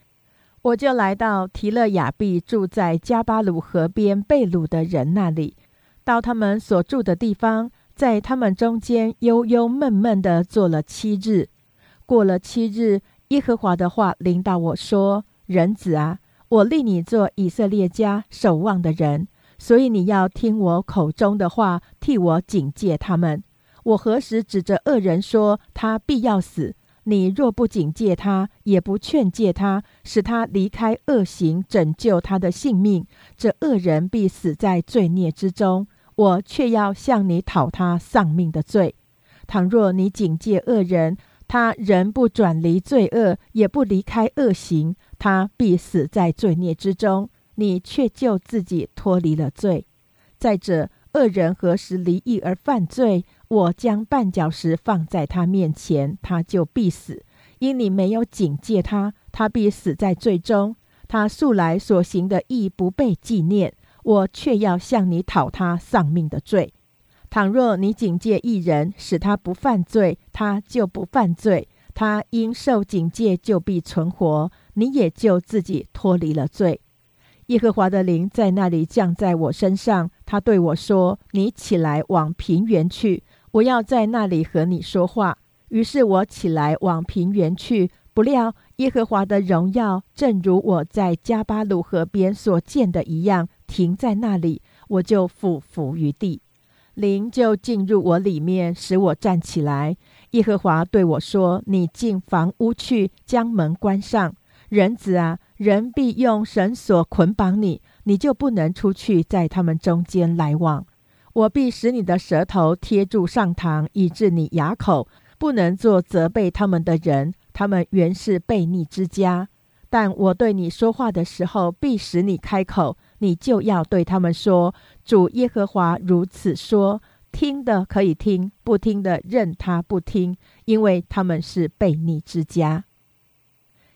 我就来到提勒雅毕，住在加巴鲁河边被掳的人那里，到他们所住的地方，在他们中间悠悠闷闷的坐了七日。过了七日，耶和华的话领导我说：“人子啊，我立你做以色列家守望的人，所以你要听我口中的话，替我警戒他们。我何时指着恶人说他必要死？你若不警戒他，也不劝诫他，使他离开恶行，拯救他的性命，这恶人必死在罪孽之中。我却要向你讨他丧命的罪。倘若你警戒恶人，他人不转离罪恶，也不离开恶行，他必死在罪孽之中。你却救自己脱离了罪。再者，恶人何时离异而犯罪？我将绊脚石放在他面前，他就必死。因你没有警戒他，他必死在罪中。他素来所行的义不被纪念，我却要向你讨他丧命的罪。倘若你警戒一人，使他不犯罪，他就不犯罪；他因受警戒，就必存活，你也就自己脱离了罪。耶和华的灵在那里降在我身上，他对我说：“你起来往平原去，我要在那里和你说话。”于是我起来往平原去，不料耶和华的荣耀正如我在加巴鲁河边所见的一样，停在那里，我就俯伏于地。灵就进入我里面，使我站起来。耶和华对我说：“你进房屋去，将门关上。人子啊，人必用绳索捆绑你，你就不能出去，在他们中间来往。我必使你的舌头贴住上膛，以致你哑口，不能做责备他们的人。他们原是悖逆之家。但我对你说话的时候，必使你开口。”你就要对他们说：“主耶和华如此说，听的可以听，不听的任他不听，因为他们是悖逆之家。”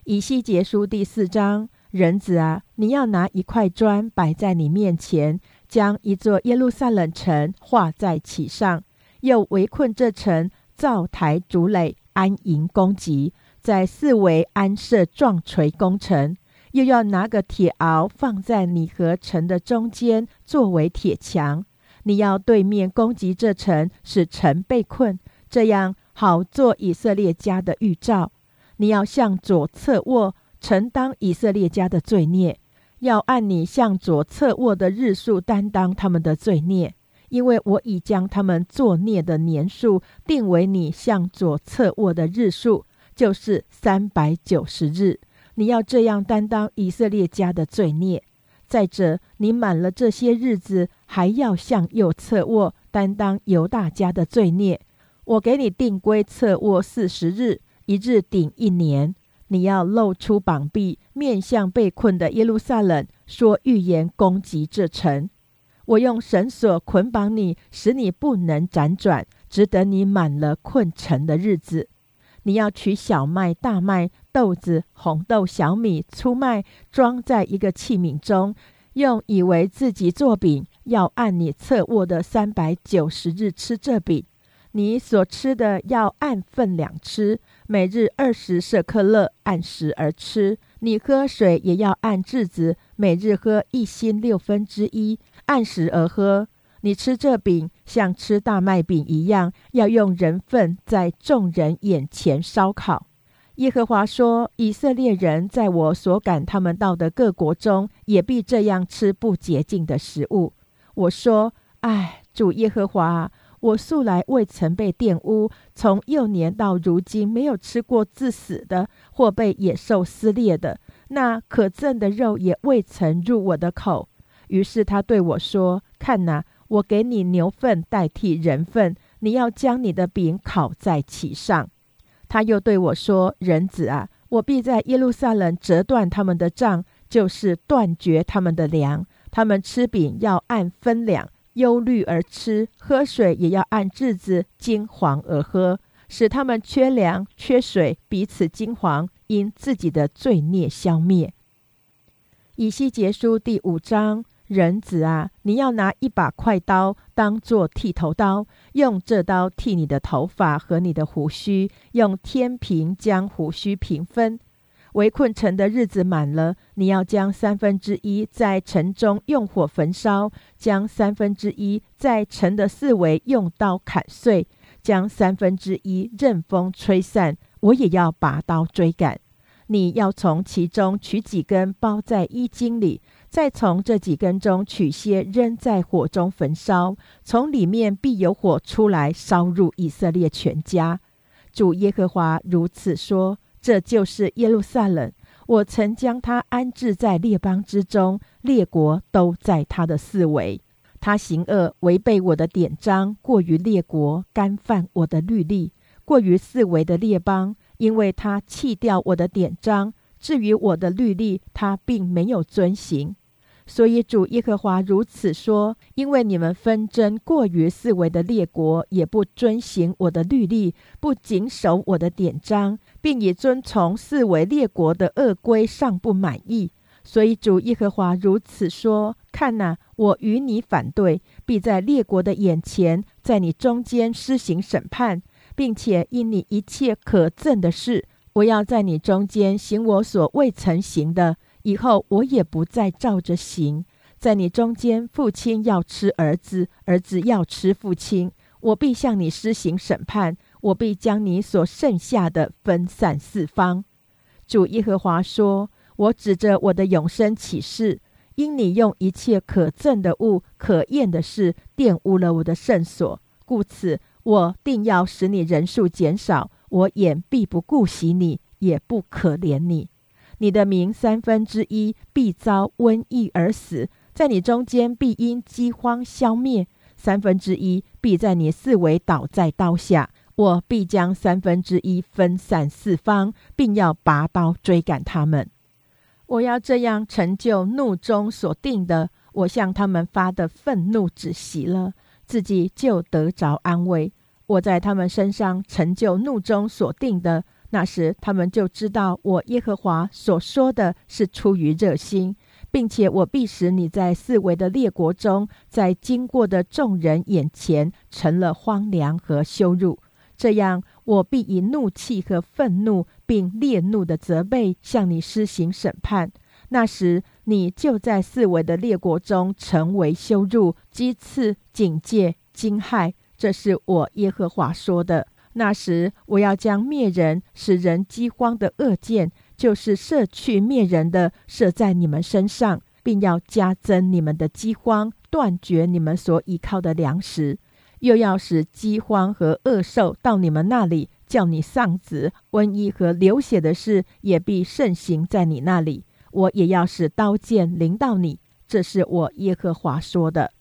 以西结书第四章，人子啊，你要拿一块砖摆在你面前，将一座耶路撒冷城画在其上，又围困这城，造台筑垒，安营攻击，在四围安设撞锤工程。又要拿个铁鳌放在你和城的中间，作为铁墙。你要对面攻击这城，使城被困，这样好做以色列家的预兆。你要向左侧卧，承担以色列家的罪孽；要按你向左侧卧的日数担当他们的罪孽，因为我已将他们作孽的年数定为你向左侧卧的日数，就是三百九十日。你要这样担当以色列家的罪孽。再者，你满了这些日子，还要向右侧卧，担当犹大家的罪孽。我给你定规侧卧四十日，一日顶一年。你要露出膀臂，面向被困的耶路撒冷，说预言攻击这城。我用绳索捆绑你，使你不能辗转，只等你满了困城的日子。你要取小麦、大麦、豆子、红豆、小米、粗麦，装在一个器皿中，用以为自己做饼。要按你侧卧的三百九十日吃这饼。你所吃的要按分量吃，每日二十舍克勒，按时而吃。你喝水也要按质子，每日喝一星六分之一，按时而喝。你吃这饼，像吃大麦饼一样，要用人粪在众人眼前烧烤。耶和华说：“以色列人在我所赶他们到的各国中，也必这样吃不洁净的食物。”我说：“唉，主耶和华，我素来未曾被玷污，从幼年到如今，没有吃过自死的或被野兽撕裂的，那可憎的肉也未曾入我的口。”于是他对我说：“看哪。”我给你牛粪代替人粪，你要将你的饼烤在其上。他又对我说：“人子啊，我必在耶路撒冷折断他们的杖，就是断绝他们的粮。他们吃饼要按分量，忧虑而吃；喝水也要按日子，金黄而喝，使他们缺粮、缺水，彼此金黄，因自己的罪孽消灭。”以西结书第五章。人子啊，你要拿一把快刀，当做剃头刀，用这刀剃你的头发和你的胡须，用天平将胡须平分。围困城的日子满了，你要将三分之一在城中用火焚烧，将三分之一在城的四围用刀砍碎，将三分之一任风吹散。我也要拔刀追赶。你要从其中取几根，包在衣襟里。再从这几根中取些，扔在火中焚烧，从里面必有火出来，烧入以色列全家。主耶和华如此说：这就是耶路撒冷，我曾将他安置在列邦之中，列国都在他的四围。他行恶，违背我的典章，过于列国，干犯我的律例，过于四围的列邦，因为他弃掉我的典章，至于我的律例，他并没有遵行。所以主耶和华如此说：因为你们纷争过于四围的列国，也不遵行我的律例，不谨守我的典章，并以遵从四围列国的恶规尚不满意。所以主耶和华如此说：看哪，我与你反对，必在列国的眼前，在你中间施行审判，并且因你一切可憎的事，我要在你中间行我所未曾行的。以后我也不再照着行，在你中间，父亲要吃儿子，儿子要吃父亲。我必向你施行审判，我必将你所剩下的分散四方。主耶和华说：“我指着我的永生起誓，因你用一切可憎的物、可厌的事玷污了我的圣所，故此我定要使你人数减少。我眼必不顾惜你，也不可怜你。”你的名三分之一必遭瘟疫而死，在你中间必因饥荒消灭；三分之一必在你四围倒在刀下。我必将三分之一分散四方，并要拔刀追赶他们。我要这样成就怒中所定的。我向他们发的愤怒止息了，自己就得着安慰。我在他们身上成就怒中所定的。那时，他们就知道我耶和华所说的是出于热心，并且我必使你在四围的列国中，在经过的众人眼前成了荒凉和羞辱。这样，我必以怒气和愤怒，并烈怒的责备向你施行审判。那时，你就在四围的列国中成为羞辱、讥刺、警戒、惊骇。这是我耶和华说的。那时我要将灭人、使人饥荒的恶箭，就是射去灭人的，射在你们身上，并要加增你们的饥荒，断绝你们所依靠的粮食，又要使饥荒和恶兽到你们那里，叫你丧子，瘟疫和流血的事也必盛行在你那里。我也要使刀剑临到你。这是我耶和华说的。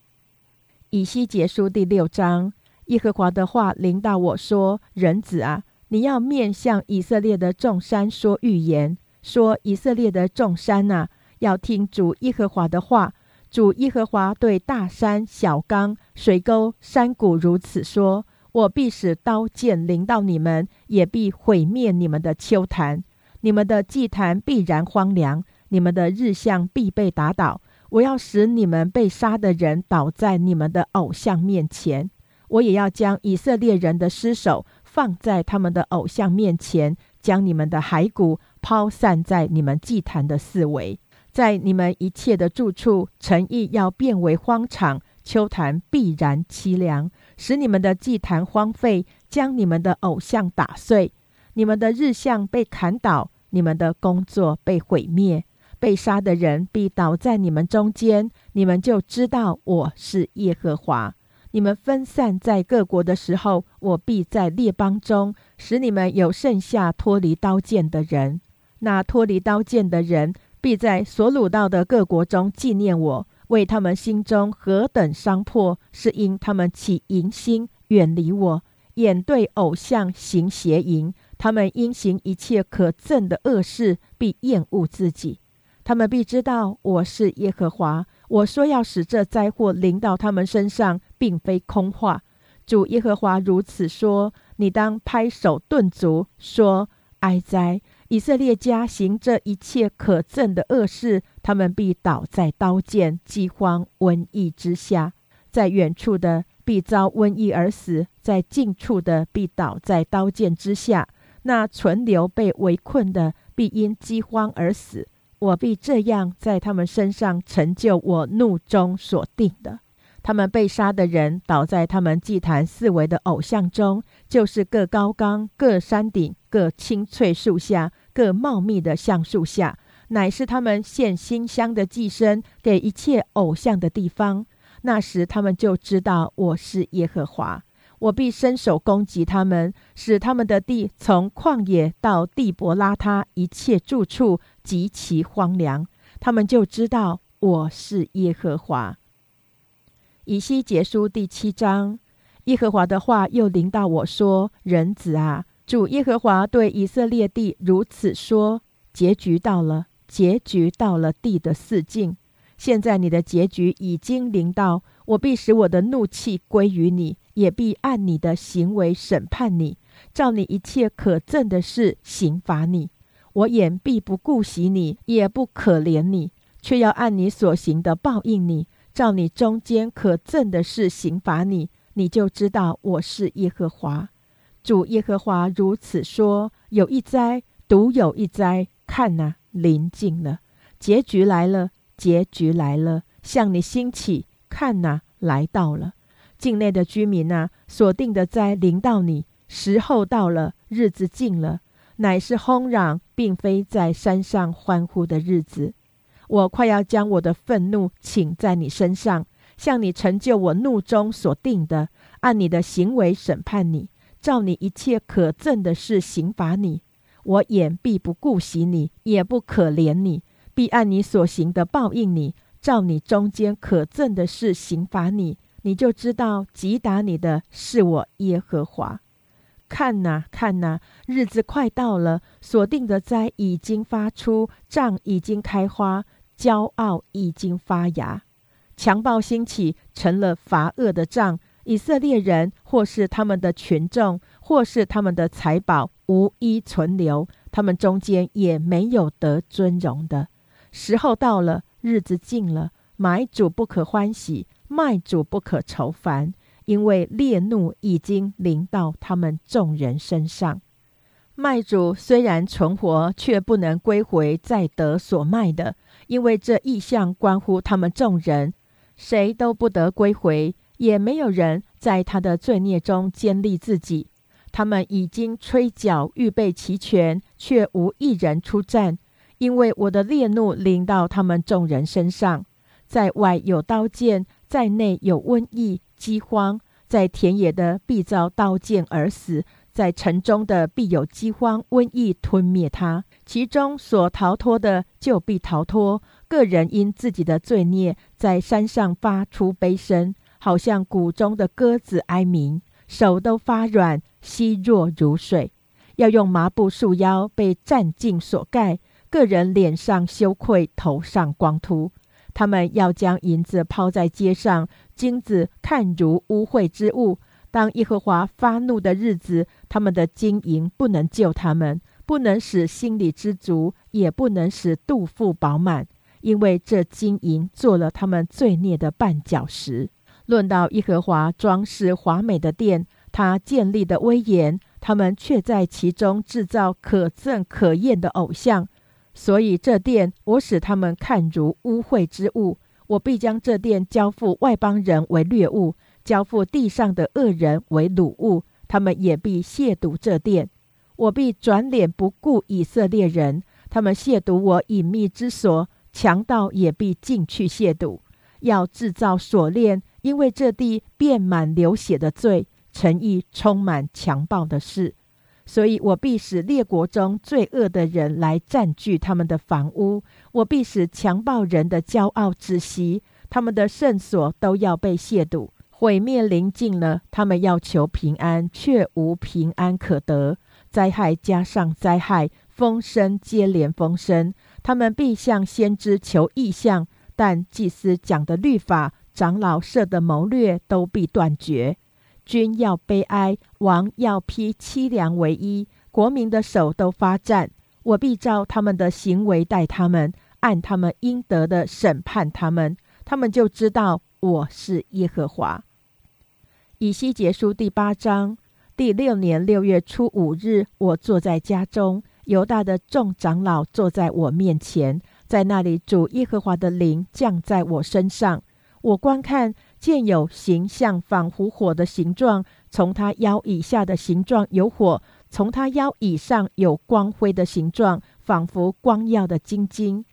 以西结书第六章。耶和华的话临到我说：“人子啊，你要面向以色列的众山说预言，说以色列的众山呐，要听主耶和华的话。主耶和华对大山、小冈、水沟、山谷如此说：我必使刀剑临到你们，也必毁灭你们的丘坛，你们的祭坛必然荒凉，你们的日向必被打倒。我要使你们被杀的人倒在你们的偶像面前。”我也要将以色列人的尸首放在他们的偶像面前，将你们的骸骨抛散在你们祭坛的四围，在你们一切的住处，诚意要变为荒场，秋坛必然凄凉，使你们的祭坛荒废，将你们的偶像打碎，你们的日像被砍倒，你们的工作被毁灭，被杀的人必倒在你们中间，你们就知道我是耶和华。你们分散在各国的时候，我必在列邦中使你们有剩下脱离刀剑的人。那脱离刀剑的人，必在所掳到的各国中纪念我，为他们心中何等伤破，是因他们起淫心，远离我，眼对偶像行邪淫。他们因行一切可憎的恶事，必厌恶自己。他们必知道我是耶和华。我说要使这灾祸临到他们身上，并非空话。主耶和华如此说：你当拍手顿足，说：哀哉！以色列家行这一切可憎的恶事，他们必倒在刀剑、饥荒、瘟疫之下。在远处的必遭瘟疫而死，在近处的必倒在刀剑之下。那存留被围困的，必因饥荒而死。我必这样在他们身上成就我怒中所定的。他们被杀的人倒在他们祭坛四围的偶像中，就是各高冈、各山顶、各青翠树下、各茂密的橡树下，乃是他们献馨香的祭牲给一切偶像的地方。那时他们就知道我是耶和华。我必伸手攻击他们，使他们的地从旷野到地伯拉他一切住处极其荒凉。他们就知道我是耶和华。以西结书第七章，耶和华的话又临到我说：“人子啊，主耶和华对以色列地如此说：结局到了，结局到了地的四境。现在你的结局已经临到，我必使我的怒气归于你。”也必按你的行为审判你，照你一切可憎的事刑罚你。我眼必不顾惜你，也不可怜你，却要按你所行的报应你，照你中间可憎的事刑罚你。你就知道我是耶和华，主耶和华如此说：有一灾，独有一灾，看哪，临近了，结局来了，结局来了，向你兴起，看哪，来到了。境内的居民呐，所定的灾临到你，时候到了，日子近了，乃是轰嚷，并非在山上欢呼的日子。我快要将我的愤怒请在你身上，向你成就我怒中所定的，按你的行为审判你，照你一切可憎的事刑罚你。我眼必不顾惜你，也不可怜你，必按你所行的报应你，照你中间可憎的事刑罚你。你就知道击打你的是我耶和华。看呐，看呐，日子快到了，所定的灾已经发出，杖已经开花，骄傲已经发芽，强暴兴起，成了罚恶的杖。以色列人或是他们的群众，或是他们的财宝，无一存留，他们中间也没有得尊荣的。时候到了，日子近了，买主不可欢喜。卖主不可愁烦，因为烈怒已经临到他们众人身上。卖主虽然存活，却不能归回再得所卖的，因为这意象关乎他们众人，谁都不得归回，也没有人在他的罪孽中坚立自己。他们已经吹角预备齐全，却无一人出战，因为我的烈怒临到他们众人身上。在外有刀剑，在内有瘟疫、饥荒，在田野的必遭刀剑而死，在城中的必有饥荒、瘟疫吞灭他。其中所逃脱的就必逃脱。个人因自己的罪孽，在山上发出悲声，好像谷中的鸽子哀鸣，手都发软，稀弱如水，要用麻布束腰，被战尽所盖。个人脸上羞愧，头上光秃。他们要将银子抛在街上，金子看如污秽之物。当耶和华发怒的日子，他们的金银不能救他们，不能使心里知足，也不能使肚腹饱满，因为这金银做了他们罪孽的绊脚石。论到耶和华装饰华美的殿，他建立的威严，他们却在其中制造可憎可厌的偶像。所以这殿我使他们看如污秽之物，我必将这殿交付外邦人为掠物，交付地上的恶人为掳物，他们也必亵渎这殿。我必转脸不顾以色列人，他们亵渎我隐秘之所，强盗也必进去亵渎，要制造锁链，因为这地遍满流血的罪，诚意充满强暴的事。所以我必使列国中罪恶的人来占据他们的房屋，我必使强暴人的骄傲窒息，他们的圣所都要被亵渎，毁灭临近了。他们要求平安，却无平安可得，灾害加上灾害，风声接连风声。他们必向先知求异象，但祭司讲的律法，长老设的谋略，都必断绝。君要悲哀，王要披凄凉为衣，国民的手都发战。我必照他们的行为待他们，按他们应得的审判他们。他们就知道我是耶和华。以西结书第八章第六年六月初五日，我坐在家中，犹大的众长老坐在我面前，在那里主耶和华的灵降在我身上。我观看。见有形象仿佛火的形状，从他腰以下的形状有火，从他腰以上有光辉的形状，仿佛光耀的晶晶。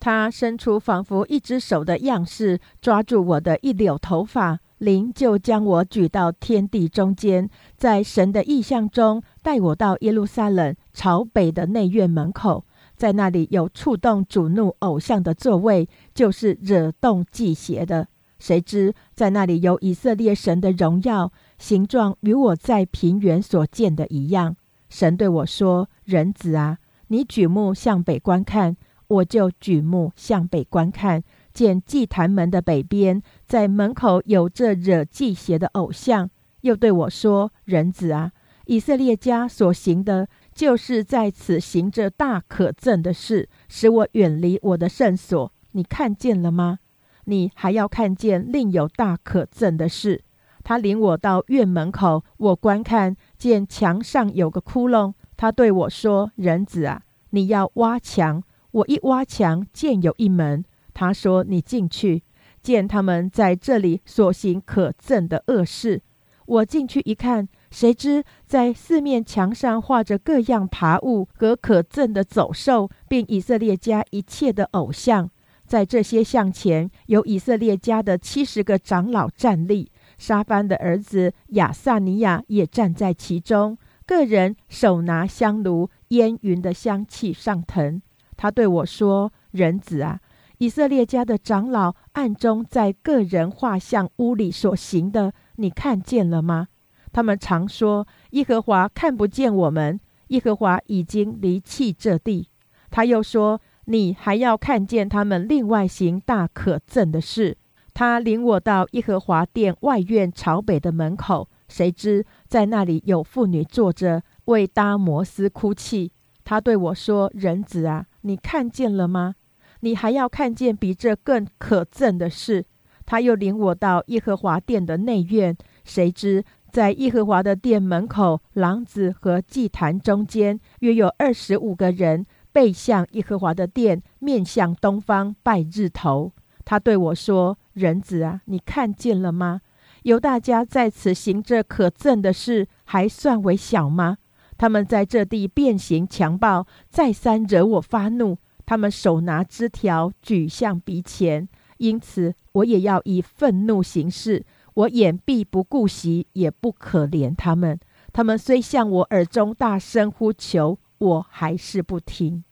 他伸出仿佛一只手的样式，抓住我的一绺头发，灵就将我举到天地中间，在神的意象中带我到耶路撒冷朝北的内院门口，在那里有触动主怒偶像的座位，就是惹动祭邪的。谁知在那里有以色列神的荣耀，形状与我在平原所见的一样。神对我说：“人子啊，你举目向北观看。”我就举目向北观看，见祭坛门的北边，在门口有这惹祭邪的偶像。又对我说：“人子啊，以色列家所行的，就是在此行着大可憎的事，使我远离我的圣所。你看见了吗？”你还要看见另有大可憎的事。他领我到院门口，我观看见墙上有个窟窿。他对我说：“人子啊，你要挖墙。”我一挖墙，见有一门。他说：“你进去，见他们在这里所行可憎的恶事。”我进去一看，谁知在四面墙上画着各样爬物和可憎的走兽，并以色列家一切的偶像。在这些像前，有以色列家的七十个长老站立，沙番的儿子亚萨尼亚也站在其中。个人手拿香炉，烟云的香气上腾。他对我说：“人子啊，以色列家的长老暗中在个人画像屋里所行的，你看见了吗？他们常说耶和华看不见我们，耶和华已经离弃这地。”他又说。你还要看见他们另外行大可憎的事。他领我到耶和华殿外院朝北的门口，谁知在那里有妇女坐着为搭摩斯哭泣。他对我说：“人子啊，你看见了吗？你还要看见比这更可憎的事。”他又领我到耶和华殿的内院，谁知在耶和华的殿门口廊子和祭坛中间，约有二十五个人。背向耶和华的殿，面向东方拜日头。他对我说：“人子啊，你看见了吗？犹大家在此行这可憎的事，还算为小吗？他们在这地变形强暴，再三惹我发怒。他们手拿枝条举向鼻前，因此我也要以愤怒行事。我眼必不顾惜，也不可怜他们。他们虽向我耳中大声呼求，我还是不听。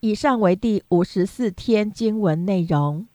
以上为第五十四天经文内容。